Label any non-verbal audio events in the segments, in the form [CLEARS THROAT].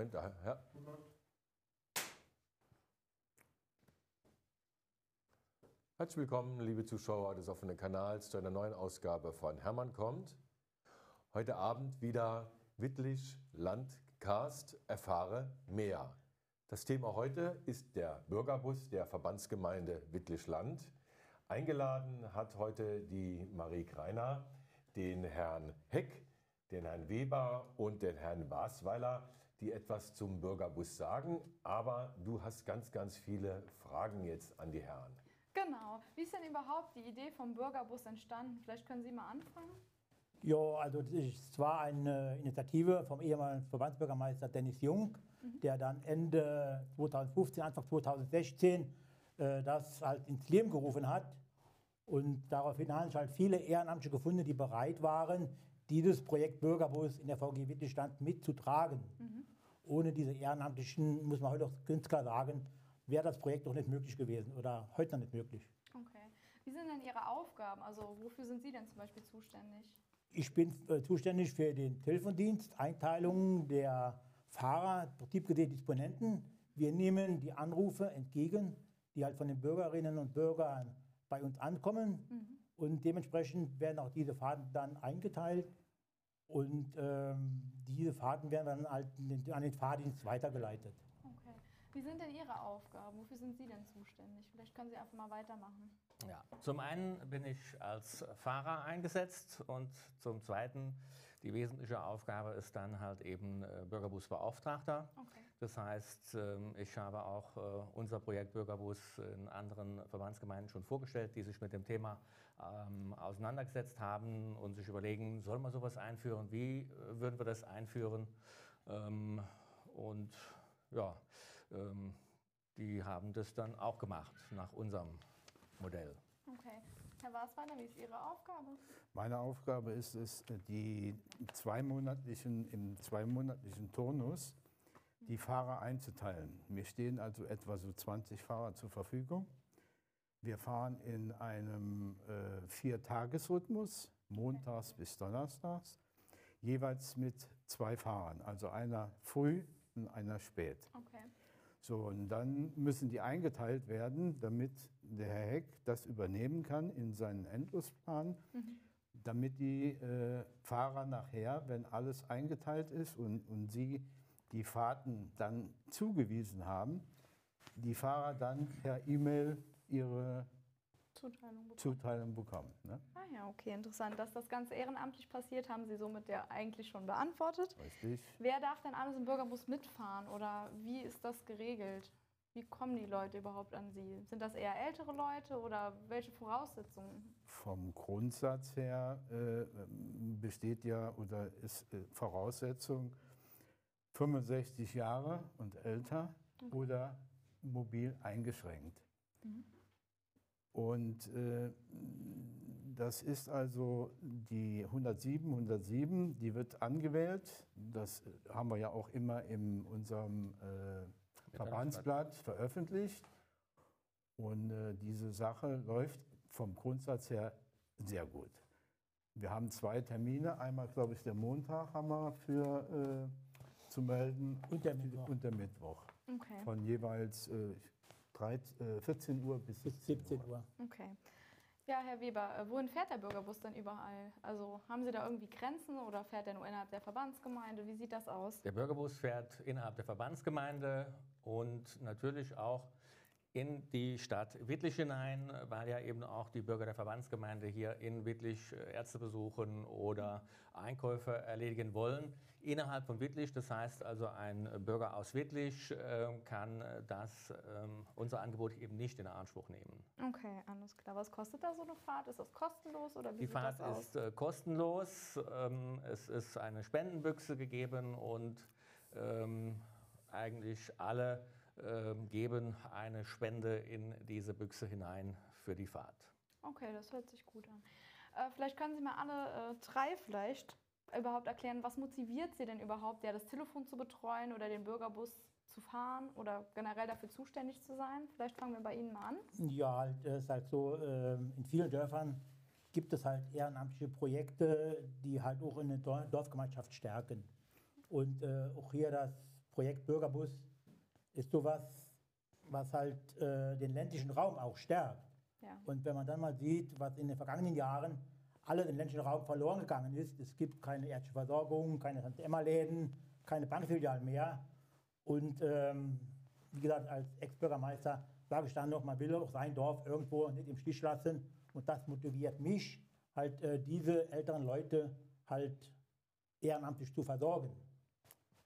Moment, da, ja. Herzlich willkommen, liebe Zuschauer des offenen Kanals, zu einer neuen Ausgabe von Hermann kommt. Heute Abend wieder Wittlich Landcast Erfahre mehr. Das Thema heute ist der Bürgerbus der Verbandsgemeinde Wittlich-Land. Eingeladen hat heute die Marie Greiner den Herrn Heck, den Herrn Weber und den Herrn Wasweiler, die etwas zum Bürgerbus sagen. Aber du hast ganz, ganz viele Fragen jetzt an die Herren. Genau. Wie ist denn überhaupt die Idee vom Bürgerbus entstanden? Vielleicht können Sie mal anfangen. Ja, also es war eine Initiative vom ehemaligen Verbandsbürgermeister Dennis Jung, mhm. der dann Ende 2015, Anfang 2016 äh, das halt ins Leben gerufen hat. Und daraufhin haben sich halt viele Ehrenamtliche gefunden, die bereit waren, dieses Projekt Bürgerbus in der VG Wittgenstein mitzutragen. Ohne diese Ehrenamtlichen, muss man heute auch ganz klar sagen, wäre das Projekt doch nicht möglich gewesen oder heute noch nicht möglich. Okay. Wie sind denn Ihre Aufgaben? Also wofür sind Sie denn zum Beispiel zuständig? Ich bin äh, zuständig für den Telefondienst, Einteilung der Fahrer, betriebsgesehen Disponenten. Wir nehmen die Anrufe entgegen, die halt von den Bürgerinnen und Bürgern bei uns ankommen. Mhm. Und dementsprechend werden auch diese Fahrten dann eingeteilt. Und ähm, diese Fahrten werden dann halt an den Fahrdienst weitergeleitet. Okay. Wie sind denn Ihre Aufgaben? Wofür sind Sie denn zuständig? Vielleicht können Sie einfach mal weitermachen. Ja, zum einen bin ich als Fahrer eingesetzt und zum zweiten die wesentliche Aufgabe ist dann halt eben äh, Bürgerbusbeauftragter. Okay. Das heißt, ähm, ich habe auch äh, unser Projekt Bürgerbus in anderen Verbandsgemeinden schon vorgestellt, die sich mit dem Thema ähm, auseinandergesetzt haben und sich überlegen, soll man sowas einführen, wie äh, würden wir das einführen? Ähm, und ja, die haben das dann auch gemacht nach unserem Modell. Okay. Herr Wasweiler, wie ist Ihre Aufgabe? Meine Aufgabe ist es, die zweimonatlichen, im zweimonatlichen Turnus die Fahrer einzuteilen. Mir stehen also etwa so 20 Fahrer zur Verfügung. Wir fahren in einem äh, Vier-Tages-Rhythmus, montags bis donnerstags, jeweils mit zwei Fahrern, also einer früh und einer spät. Okay. So, und dann müssen die eingeteilt werden, damit der Herr Heck das übernehmen kann in seinen Endlosplan, mhm. damit die äh, Fahrer nachher, wenn alles eingeteilt ist und, und sie die Fahrten dann zugewiesen haben, die Fahrer dann per E-Mail ihre Zuteilung bekommen. Zuteilung bekommen ne? Ah ja, okay, interessant. Dass das Ganze ehrenamtlich passiert, haben Sie somit ja eigentlich schon beantwortet. Richtig. Wer darf denn alles im Bürgerbus mitfahren oder wie ist das geregelt? Wie kommen die Leute überhaupt an Sie? Sind das eher ältere Leute oder welche Voraussetzungen? Vom Grundsatz her äh, besteht ja oder ist äh, Voraussetzung 65 Jahre und älter okay. oder mobil eingeschränkt. Mhm. Und äh, das ist also die 107, 107, die wird angewählt. Das haben wir ja auch immer in unserem äh, Verbandsblatt veröffentlicht. Und äh, diese Sache läuft vom Grundsatz her sehr gut. Wir haben zwei Termine. Einmal, glaube ich, der Montag haben wir für äh, zu melden und der Mittwoch. Und der Mittwoch. Okay. Von jeweils äh, 13, 14 äh, Uhr bis 17 Uhr. Okay. Ja, Herr Weber, äh, wohin fährt der Bürgerbus denn überall? Also haben Sie da irgendwie Grenzen oder fährt er nur innerhalb der Verbandsgemeinde? Wie sieht das aus? Der Bürgerbus fährt innerhalb der Verbandsgemeinde und natürlich auch in die Stadt Wittlich hinein, weil ja eben auch die Bürger der Verbandsgemeinde hier in Wittlich äh, Ärzte besuchen oder Einkäufe erledigen wollen. Innerhalb von Wittlich, das heißt also ein Bürger aus Wittlich äh, kann das, ähm, unser Angebot eben nicht in Anspruch nehmen. Okay, alles klar. Was kostet da so eine Fahrt? Ist das kostenlos oder wie Die sieht Fahrt das aus? ist äh, kostenlos. Ähm, es ist eine Spendenbüchse gegeben und ähm, eigentlich alle geben eine Spende in diese Büchse hinein für die Fahrt. Okay, das hört sich gut an. Äh, vielleicht können Sie mal alle äh, drei vielleicht überhaupt erklären, was motiviert Sie denn überhaupt, ja, das Telefon zu betreuen oder den Bürgerbus zu fahren oder generell dafür zuständig zu sein? Vielleicht fangen wir bei Ihnen mal an. Ja, es ist halt so, äh, in vielen Dörfern gibt es halt ehrenamtliche Projekte, die halt auch eine Dorfgemeinschaft stärken. Und äh, auch hier das Projekt Bürgerbus ist sowas, was halt äh, den ländlichen Raum auch stärkt. Ja. Und wenn man dann mal sieht, was in den vergangenen Jahren alles im ländlichen Raum verloren gegangen ist, es gibt keine ärztliche Versorgung, keine Tante-Emma-Läden, keine Bankfilialen mehr. Und ähm, wie gesagt, als Ex-Bürgermeister sage ich dann noch, man will auch sein Dorf irgendwo nicht im Stich lassen. Und das motiviert mich, halt äh, diese älteren Leute halt ehrenamtlich zu versorgen.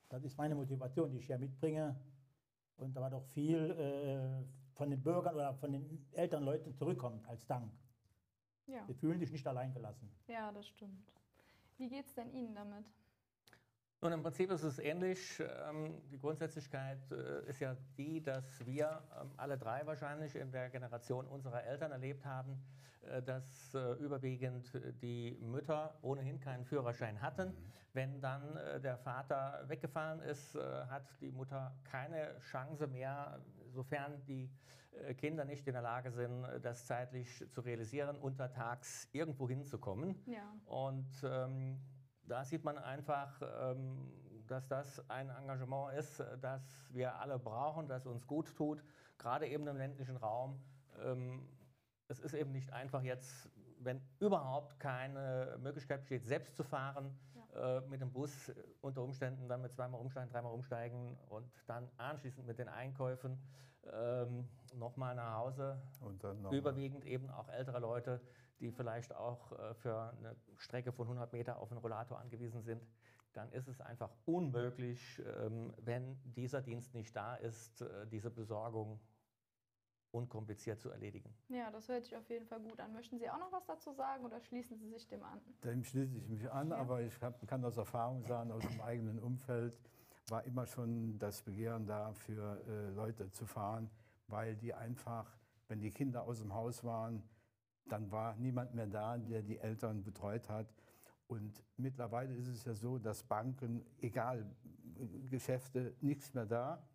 Das ist meine Motivation, die ich hier mitbringe. Und da war doch viel äh, von den Bürgern oder von den älteren Leuten zurückkommt als Dank. Ja. Sie fühlen sich nicht allein gelassen. Ja, das stimmt. Wie geht es denn Ihnen damit? Nun, im Prinzip ist es ähnlich. Ähm, die Grundsätzlichkeit äh, ist ja die, dass wir ähm, alle drei wahrscheinlich in der Generation unserer Eltern erlebt haben, äh, dass äh, überwiegend die Mütter ohnehin keinen Führerschein hatten. Mhm. Wenn dann der Vater weggefallen ist, hat die Mutter keine Chance mehr, sofern die Kinder nicht in der Lage sind, das zeitlich zu realisieren, untertags irgendwo hinzukommen. Ja. Und ähm, da sieht man einfach, ähm, dass das ein Engagement ist, das wir alle brauchen, das uns gut tut, gerade eben im ländlichen Raum. Ähm, es ist eben nicht einfach jetzt, wenn überhaupt keine Möglichkeit besteht, selbst zu fahren, ja. Äh, mit dem Bus unter Umständen dann mit zweimal umsteigen, dreimal umsteigen und dann anschließend mit den Einkäufen ähm, nochmal nach Hause. Noch Überwiegend eben auch ältere Leute, die vielleicht auch äh, für eine Strecke von 100 Meter auf einen Rollator angewiesen sind, dann ist es einfach unmöglich, ähm, wenn dieser Dienst nicht da ist, äh, diese Besorgung unkompliziert zu erledigen. Ja, das hört sich auf jeden Fall gut an. Möchten Sie auch noch was dazu sagen oder schließen Sie sich dem an? Dem schließe ich mich an, ja. aber ich hab, kann aus Erfahrung sagen, aus dem eigenen Umfeld war immer schon das Begehren da, für äh, Leute zu fahren, weil die einfach, wenn die Kinder aus dem Haus waren, dann war niemand mehr da, der die Eltern betreut hat. Und mittlerweile ist es ja so, dass Banken, egal, Geschäfte, nichts mehr da.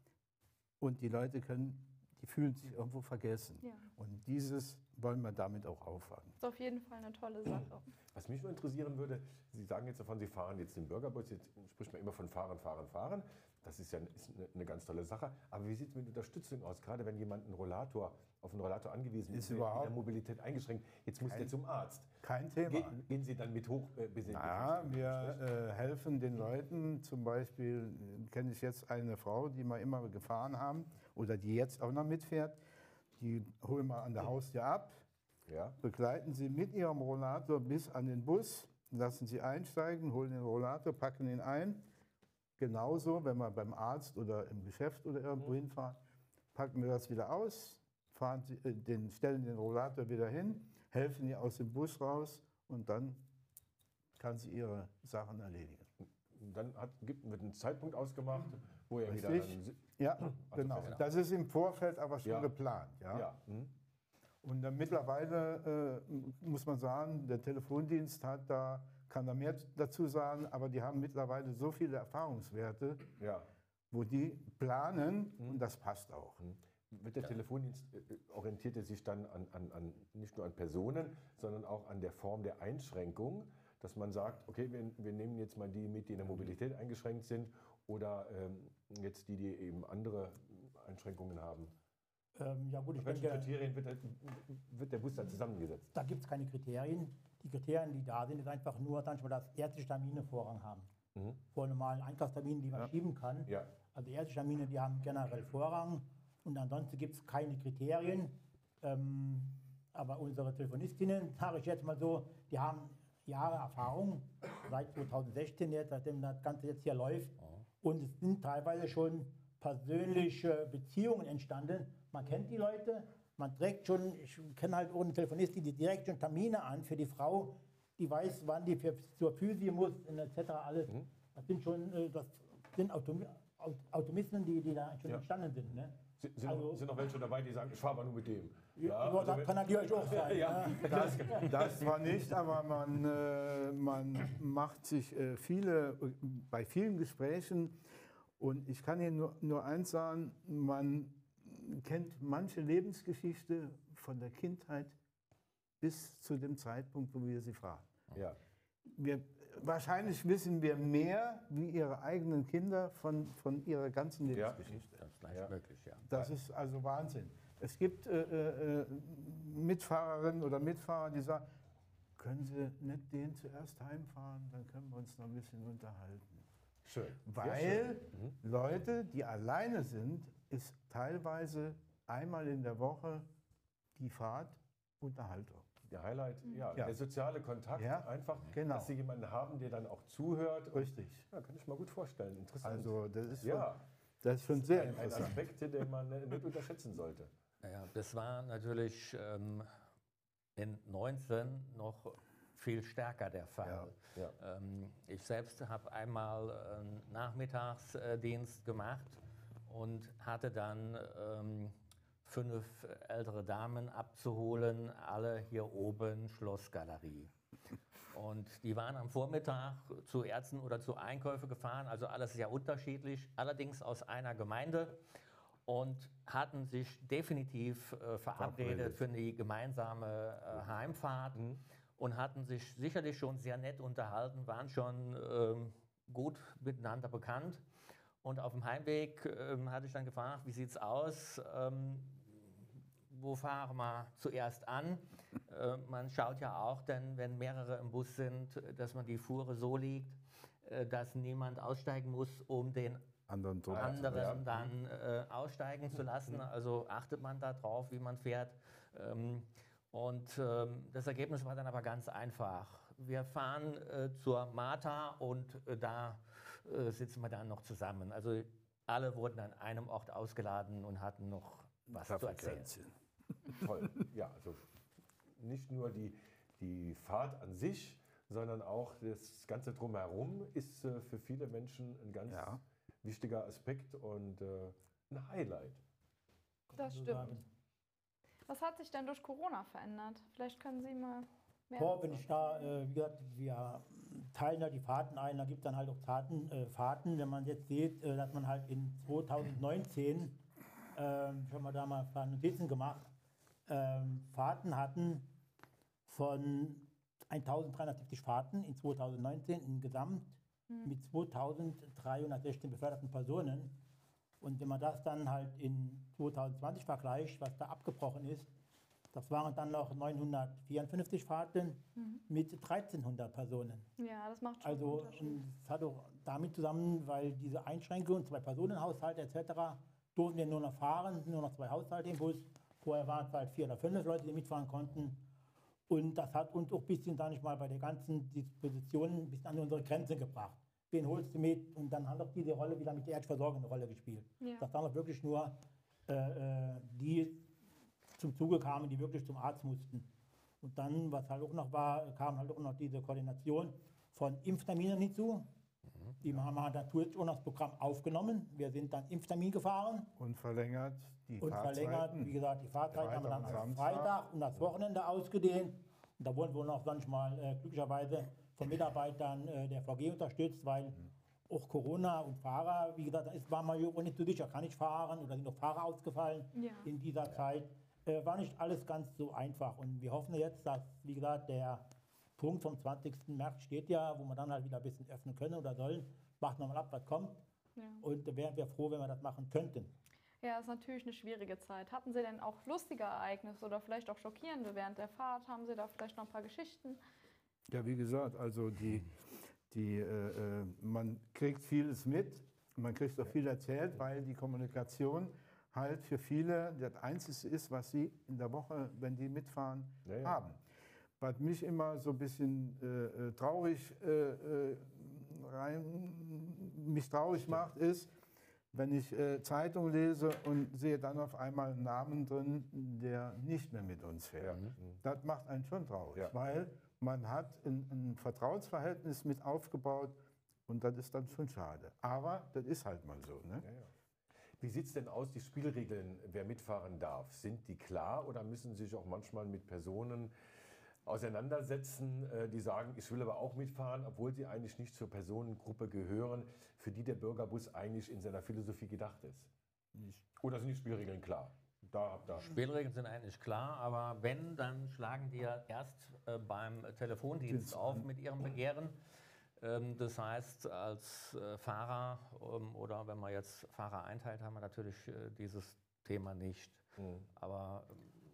Und die Leute können, die fühlen sich irgendwo vergessen. Ja. Und dieses wollen wir damit auch auffangen. Das ist auf jeden Fall eine tolle Sache. Was mich nur interessieren würde, Sie sagen jetzt davon, Sie fahren jetzt den Bürgerbus, jetzt spricht man immer von Fahren, Fahren, Fahren. Das ist ja ist eine, eine, ganz tolle Sache. Aber wie sieht es mit Unterstützung aus, gerade wenn jemand einen Rollator, auf einen Rollator angewiesen ist, ist überhaupt in der Mobilität eingeschränkt, jetzt muss kein, der zum Arzt. Kein Thema. Ge gehen Sie dann mit hoch äh, bis Ja, wir äh, helfen den Leuten. Zum Beispiel äh, kenne ich jetzt eine Frau, die wir immer gefahren haben oder die jetzt auch noch mitfährt. Die holen wir an der Haustür ab, ja. begleiten sie mit ihrem Rollator bis an den Bus, lassen sie einsteigen, holen den Rollator, packen ihn ein Genauso, wenn wir beim Arzt oder im Geschäft oder irgendwo mhm. hinfahren, packen wir das wieder aus, fahren Sie, äh, den, stellen den Rollator wieder hin, helfen ihr aus dem Bus raus und dann kann sie ihre Sachen erledigen. Dann hat, gibt, wird ein Zeitpunkt ausgemacht, wo er wieder. Dann, ja, also genau. Das ist im Vorfeld aber schon ja. geplant. Ja. ja. Mhm. Und dann mittlerweile äh, muss man sagen, der Telefondienst hat da kann da mehr dazu sagen, aber die haben mittlerweile so viele Erfahrungswerte, ja. wo die planen mhm. und das passt auch. Mhm. Wird der ja. Telefondienst äh, äh, orientiert er sich dann an, an, an, nicht nur an Personen, sondern auch an der Form der Einschränkung, dass man sagt, okay, wir, wir nehmen jetzt mal die mit, die in der Mobilität eingeschränkt sind oder ähm, jetzt die, die eben andere Einschränkungen haben. Ähm, ja gut, ich welchen denke, Kriterien wird der, wird der Bus dann zusammengesetzt? Da gibt es keine Kriterien. Die Kriterien, die da sind, ist einfach nur, manchmal, dass ärztliche Termine Vorrang haben. Mhm. Vor normalen Einkaufsterminen, die man ja. schieben kann. Ja. Also ärztliche Termine, die haben generell Vorrang. Und ansonsten gibt es keine Kriterien. Ähm, aber unsere Telefonistinnen, sage ich jetzt mal so, die haben Jahre Erfahrung, seit 2016 jetzt, seitdem das Ganze jetzt hier läuft. Und es sind teilweise schon persönliche Beziehungen entstanden. Man kennt die Leute, man trägt schon, ich kenne halt auch eine Telefonistin, die direkt schon Termine an für die Frau, die weiß, wann die für, zur Physio muss, etc. alles. Mhm. Das sind schon, äh, das sind Autom Automismen, die, die da schon ja. entstanden sind. Ne? Sind, also, sind noch welche dabei, die sagen, ich fahre mal nur mit dem? Ja, also das kann natürlich auch sein. ja, [LAUGHS] das, das war nicht, aber man, äh, man macht sich äh, viele, bei vielen Gesprächen, und ich kann Ihnen nur, nur eins sagen, man kennt manche Lebensgeschichte von der Kindheit bis zu dem Zeitpunkt, wo wir sie fragen. Ja. Wir wahrscheinlich wissen wir mehr wie ihre eigenen Kinder von, von ihrer ganzen Lebensgeschichte. Das ist leicht ja. möglich, ja. Das ist also Wahnsinn. Es gibt äh, äh, Mitfahrerinnen oder Mitfahrer, die sagen, können Sie nicht den zuerst heimfahren, dann können wir uns noch ein bisschen unterhalten. Schön. Weil schön. Mhm. Leute, die alleine sind, ist teilweise einmal in der Woche die Fahrt Unterhaltung. Der Highlight, mhm. ja, ja, der soziale Kontakt, ja, einfach, genau. dass Sie jemanden haben, der dann auch zuhört. Richtig. Ja, kann ich mal gut vorstellen. Interessant. Also das ist schon, ja. das ist schon sehr ein, interessant. Ein Aspekt, den man nicht unterschätzen sollte. Ja, das war natürlich ähm, in 19 noch viel stärker der Fall. Ja, ja. Ähm, ich selbst habe einmal einen Nachmittagsdienst gemacht und hatte dann ähm, fünf ältere Damen abzuholen, alle hier oben Schlossgalerie. Und die waren am Vormittag zu Ärzten oder zu Einkäufe gefahren, also alles sehr unterschiedlich, allerdings aus einer Gemeinde und hatten sich definitiv äh, verabredet für die gemeinsame äh, Heimfahrt mhm. und hatten sich sicherlich schon sehr nett unterhalten, waren schon ähm, gut miteinander bekannt. Und auf dem Heimweg ähm, hatte ich dann gefragt, wie sieht es aus? Ähm, wo fahren wir zuerst an? Äh, man schaut ja auch, denn wenn mehrere im Bus sind, dass man die Fuhre so liegt, äh, dass niemand aussteigen muss, um den anderen, anderen dann äh, aussteigen zu lassen. Also achtet man darauf, wie man fährt. Ähm, und ähm, das Ergebnis war dann aber ganz einfach. Wir fahren äh, zur Martha und äh, da äh, sitzen wir dann noch zusammen. Also alle wurden an einem Ort ausgeladen und hatten noch was zu erzählen. Toll. Ja, also nicht nur die, die Fahrt an sich, sondern auch das Ganze drumherum ist äh, für viele Menschen ein ganz ja wichtiger Aspekt und äh, ein Highlight. Das stimmt. Was hat sich denn durch Corona verändert? Vielleicht können Sie mal mehr. Boah, wenn ich da, äh, wie gesagt, wir teilen ja die Fahrten ein, da gibt es dann halt auch Taten, äh, Fahrten. Wenn man jetzt sieht, äh, dass man halt in 2019, ähm, schon mal da mal ein paar Notizen gemacht, ähm, Fahrten hatten von 1370 Fahrten in 2019 insgesamt hm. mit 2316 beförderten Personen. Und wenn man das dann halt in 2020 vergleicht, was da abgebrochen ist, das waren dann noch 954 Fahrten mhm. mit 1300 Personen. Ja, das macht schon Also es hat auch damit zusammen, weil diese Einschränkungen, zwei Personenhaushalte etc., durften wir nur noch fahren, nur noch zwei Haushalte im Bus. Vorher waren es halt vier oder fünf Leute, die mitfahren konnten. Und das hat uns auch ein bisschen, sage ich mal, bei der ganzen Disposition ein bisschen an unsere Grenze gebracht. Wen holst du mit? Und dann hat auch diese Rolle wieder mit der Erdversorgung eine Rolle gespielt. Ja. Dass dann auch wirklich nur äh, äh, die zum Zuge kamen, die wirklich zum Arzt mussten. Und dann, was halt auch noch war, kam halt auch noch diese Koordination von Impfterminen hinzu. Die haben wir natürlich auch noch das Programm aufgenommen. Wir sind dann Impftermin gefahren. Und verlängert die Und verlängert, wie gesagt, die Fahrzeit haben wir dann am Freitag und das Wochenende ausgedehnt. Und da wurden wir noch manchmal äh, glücklicherweise von Mitarbeitern äh, der VG unterstützt, weil mhm. auch Corona und Fahrer, wie gesagt, es war mal nicht so sicher, kann ich fahren oder sind noch Fahrer ausgefallen ja. in dieser Zeit. Äh, war nicht alles ganz so einfach. Und wir hoffen jetzt, dass, wie gesagt, der Punkt vom 20. März steht ja, wo wir dann halt wieder ein bisschen öffnen können oder sollen. Warten wir mal ab, was kommt. Ja. Und wären wir froh, wenn wir das machen könnten. Ja, ist natürlich eine schwierige Zeit. Hatten Sie denn auch lustige Ereignisse oder vielleicht auch schockierende während der Fahrt? Haben Sie da vielleicht noch ein paar Geschichten? Ja, wie gesagt, also die, die, äh, äh, man kriegt vieles mit, man kriegt auch viel erzählt, weil die Kommunikation halt für viele das Einzige ist, was sie in der Woche, wenn die mitfahren, ja, ja. haben. Was mich immer so ein bisschen äh, äh traurig, äh, rein, mich traurig macht, ist, wenn ich äh, Zeitung lese und sehe dann auf einmal einen Namen drin, der nicht mehr mit uns fährt. Ja. Das macht einen schon traurig, ja. weil man hat ein, ein, Vertrauensverhältnis mit aufgebaut und das ist dann schon schade. Aber das ist halt mal so. Ne? Ja, Wie sieht es denn aus, die Spielregeln, wer mitfahren darf? Sind die klar oder müssen Sie sich auch manchmal mit Personen auseinandersetzen, äh, die sagen, ich will aber auch mitfahren, obwohl sie eigentlich nicht zur Personengruppe gehören, für die der Bürgerbus eigentlich in seiner Philosophie gedacht ist? Nicht. Oder sind die Spielregeln klar? Da, da. Spielregeln sind eigentlich klar, aber wenn, dann schlagen die ja erst äh, beim Telefondienst auf mit ihrem Begehren. Ähm, das heißt, als äh, Fahrer ähm, oder wenn man jetzt Fahrer einteilt, haben wir natürlich äh, dieses Thema nicht. Mhm. Aber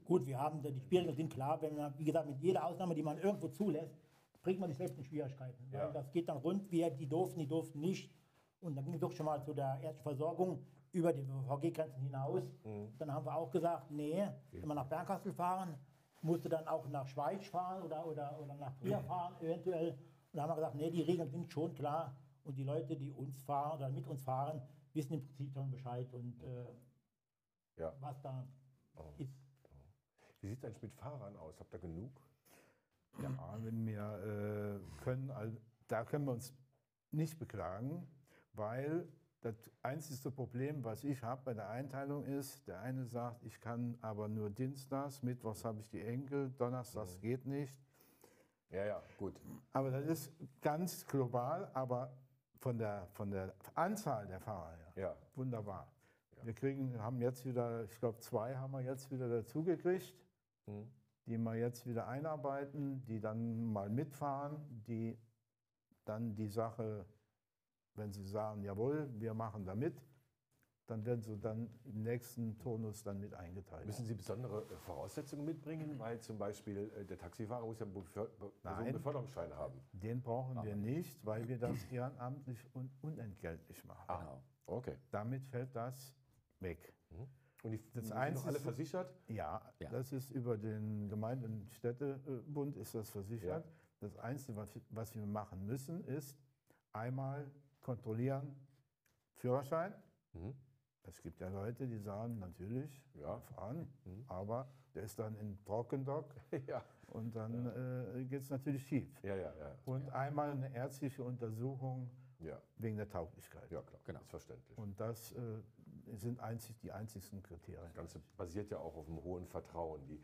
Gut, wir haben die Spielregeln sind klar, wenn man, wie gesagt, mit jeder Ausnahme, die man irgendwo zulässt, bringt man sich selbst in Schwierigkeiten. Ja. Das geht dann rund, wie die durften, die durften nicht. Und dann ging es doch schon mal zu der ersten Versorgung über die VG-Grenzen hinaus. Mhm. Dann haben wir auch gesagt, nee, wenn wir nach Bernkastel fahren, musste dann auch nach Schweiz fahren oder, oder, oder nach Trier mhm. fahren eventuell. Und dann haben wir gesagt, nee, die Regeln sind schon klar. Und die Leute, die uns fahren oder mit uns fahren, wissen im Prinzip schon Bescheid und äh, ja. was da oh. ist. Wie sieht es eigentlich mit Fahrern aus? Habt ihr genug? Ja, wenn wir äh, können, also, da können wir uns nicht beklagen, weil das einzige Problem, was ich habe bei der Einteilung ist, der eine sagt, ich kann aber nur Dienstags, Mittwochs habe ich die Enkel, Donnerstags mhm. geht nicht. Ja, ja, gut. Aber das ist ganz global, aber von der, von der Anzahl der Fahrer her, ja. wunderbar. Ja. Wir kriegen, haben jetzt wieder, ich glaube zwei haben wir jetzt wieder dazugekriegt. Mhm die wir jetzt wieder einarbeiten, die dann mal mitfahren, die dann die Sache, wenn sie sagen, jawohl, wir machen da mit, dann werden sie dann im nächsten Turnus dann mit eingeteilt. Müssen Sie besondere äh, Voraussetzungen mitbringen, weil zum Beispiel äh, der Taxifahrer muss ja einen Beförderungsschein haben? Den brauchen wir nicht, weil wir das ehrenamtlich und unentgeltlich machen. Ah, okay. Damit fällt das weg. Mhm. Und die, das sind noch alle versichert? Ja, ja, das ist über den Gemeinde- und Städtebund ist das versichert. Ja. Das Einzige, was, was wir machen müssen, ist einmal kontrollieren Führerschein. Mhm. Es gibt ja Leute, die sagen, natürlich, ja, fahren, mhm. aber der ist dann in Trockendock [LAUGHS] ja. und dann ja. äh, geht es natürlich schief. Ja, ja, ja. Und einmal eine ärztliche Untersuchung wegen der Tauglichkeit. Ja, klar, genau. ist verständlich. Und das äh, sind einzig, die einzigsten Kriterien. Das Ganze basiert ja auch auf einem hohen Vertrauen. Die,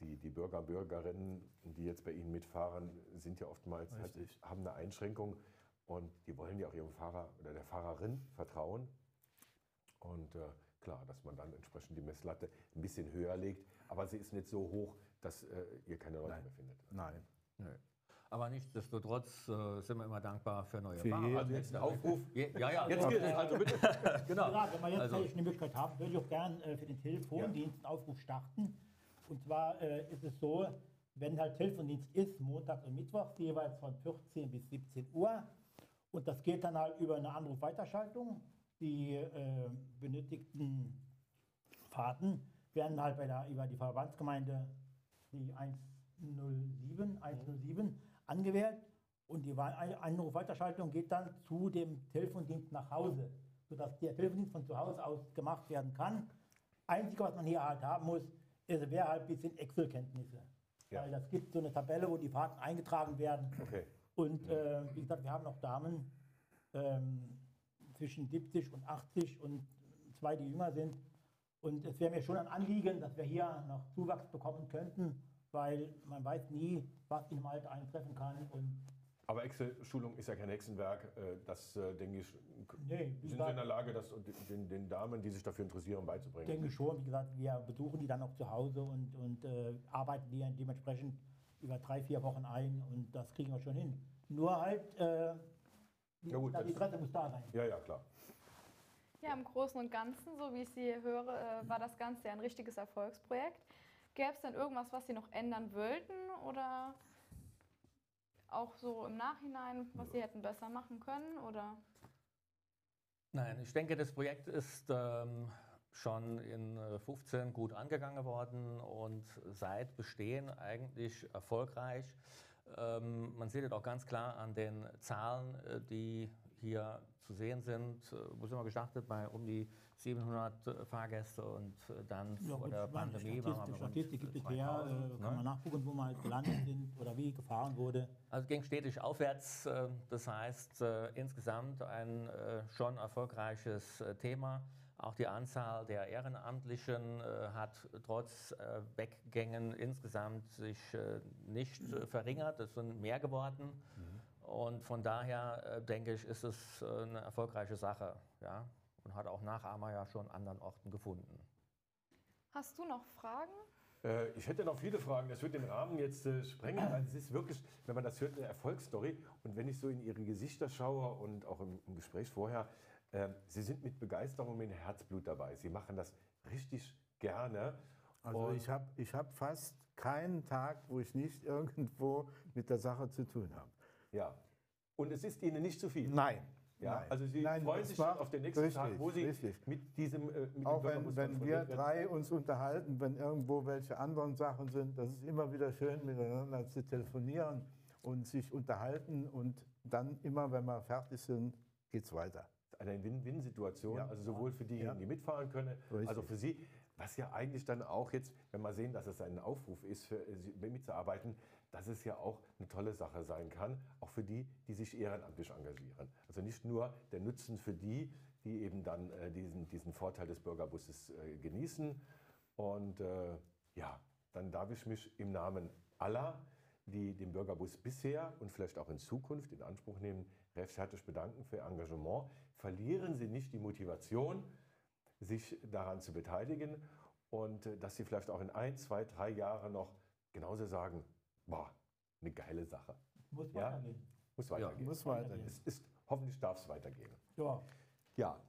die, die Bürger und Bürgerinnen, die jetzt bei Ihnen mitfahren, sind ja oftmals halt, haben eine Einschränkung und die wollen ja auch ihrem Fahrer oder der Fahrerin vertrauen. Und äh, klar, dass man dann entsprechend die Messlatte ein bisschen höher legt, aber sie ist nicht so hoch, dass äh, ihr keine Leute Nein. mehr findet. Nein. Nein. Aber nichtsdestotrotz äh, sind wir immer dankbar für neue für Fahrer. Also jetzt ein Aufruf. Je, ja, ja. Jetzt gilt es also bitte. [LAUGHS] genau. Ja, wenn wir jetzt also. eine Möglichkeit haben, würde ich auch gerne äh, für den Telefondienst einen Aufruf starten. Und zwar äh, ist es so, wenn halt Telefondienst ist, Montag und Mittwoch, jeweils von 14 bis 17 Uhr. Und das geht dann halt über eine Anrufweiterschaltung. Die äh, benötigten Fahrten werden halt bei der, über die Verbandsgemeinde die 107, 107 angewählt und die Anrufweiterschaltung geht dann zu dem Telefondienst nach Hause, sodass der Telefondienst von zu Hause aus gemacht werden kann. Einzige, was man hier halt haben muss, ist, wäre halt ein bisschen Excel-Kenntnisse. Ja. Weil das gibt so eine Tabelle, wo die Fahrten eingetragen werden. Okay. Und äh, wie gesagt, wir haben noch Damen ähm, zwischen 70 und 80 und zwei, die jünger sind. Und es wäre mir schon ein Anliegen, dass wir hier noch Zuwachs bekommen könnten weil man weiß nie, was in im Alter eintreffen kann. Und aber Excel-Schulung ist ja kein Hexenwerk. Äh, das, äh, denke ich, nee, sind Sie in der Lage, das den, den, Damen, die sich dafür interessieren, beizubringen? Ich denke schon. Wie gesagt, wir besuchen die dann auch zu Hause und, und äh, arbeiten die dementsprechend über drei, vier Wochen ein und das kriegen wir schon hin. Nur halt, äh, die, ja gut, das Interesse muss da sein. Ja, ja, klar. Ja, im Großen und Ganzen, so wie ich Sie höre, äh, war das Ganze ja ein richtiges Erfolgsprojekt. Gäbe es denn irgendwas, was Sie noch ändern wollten oder auch so im Nachhinein, was Sie hätten besser machen können? Oder? Nein, ich denke, das Projekt ist ähm, schon in 15 äh, gut angegangen worden und seit Bestehen eigentlich erfolgreich. Ähm, man sieht es auch ganz klar an den Zahlen, äh, die hier zu sehen sind. Äh, wo sind wir gestartet? Bei um die 700 äh, Fahrgäste und äh, dann ja, vor der Pandemie Statistik, waren wir Statistik gibt es her, äh, kann ne? man nachgucken, wo wir halt gelandet [CLEARS THROAT] sind oder wie gefahren wurde. Also ging stetig aufwärts, das heißt insgesamt ein schon erfolgreiches Thema. Auch die Anzahl der Ehrenamtlichen hat trotz Weggängen insgesamt sich nicht verringert, es sind mehr geworden. Mhm. Und von daher denke ich, ist es eine erfolgreiche Sache. Ja? Und hat auch Nachahmer ja schon an anderen Orten gefunden. Hast du noch Fragen? Äh, ich hätte noch viele Fragen, das wird den Rahmen jetzt äh, sprengen, weil es ist wirklich, wenn man das hört, eine Erfolgsstory. Und wenn ich so in Ihre Gesichter schaue und auch im, im Gespräch vorher, äh, Sie sind mit Begeisterung, mit Herzblut dabei. Sie machen das richtig gerne. Also Und- ich habe ich hab fast keinen Tag, wo ich nicht [LAUGHS] irgendwo mit der Sache zu tun habe. Ja. Und es ist Ihnen nicht zu viel. Nein. Ja, nein. also Sie Nein, freuen sich schon auf den nächsten Tag, richtig, wo Sie richtig. mit diesem äh, mit Auch wenn, wenn wir drei uns unterhalten, wenn irgendwo welche anderen Sachen sind, das ist immer wieder schön, miteinander zu telefonieren und sich unterhalten und dann immer, wenn wir fertig sind, geht es weiter. eine Win-Win-Situation, Ja. also sowohl für diejenigen, Ja. die mitfahren können, Richtig. also für Sie, was ja eigentlich dann auch jetzt, wenn wir sehen, dass es ein Aufruf ist, für Sie mitzuarbeiten, dass es ja auch eine tolle Sache sein kann, auch für die, die sich ehrenamtlich engagieren. Also nicht nur der Nutzen für die, die eben dann äh, diesen, diesen Vorteil des Bürgerbusses äh, genießen. Und äh, ja, dann darf ich mich im Namen aller, die den Bürgerbus bisher und vielleicht auch in Zukunft in Anspruch nehmen, recht herzlich bedanken für Ihr Engagement. Verlieren Sie nicht die Motivation, sich daran zu beteiligen und äh, dass Sie vielleicht auch in ein, zwei, drei Jahren noch genauso sagen, boah, eine geile Sache. Muss Ja. weitergehen. Muss weitergehen. Muss weitergehen. Es ist, hoffentlich darf es weitergehen. Ja. Ja.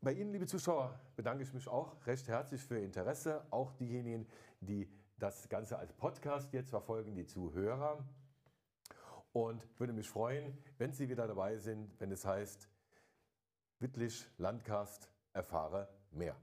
Bei Ihnen, liebe Zuschauer, bedanke ich mich auch recht herzlich für Ihr Interesse. Auch diejenigen, die das Ganze als Podcast jetzt verfolgen, die Zuhörer. Und würde mich freuen, wenn Sie wieder dabei sind, wenn es heißt, Wittlich Landcast, erfahre mehr.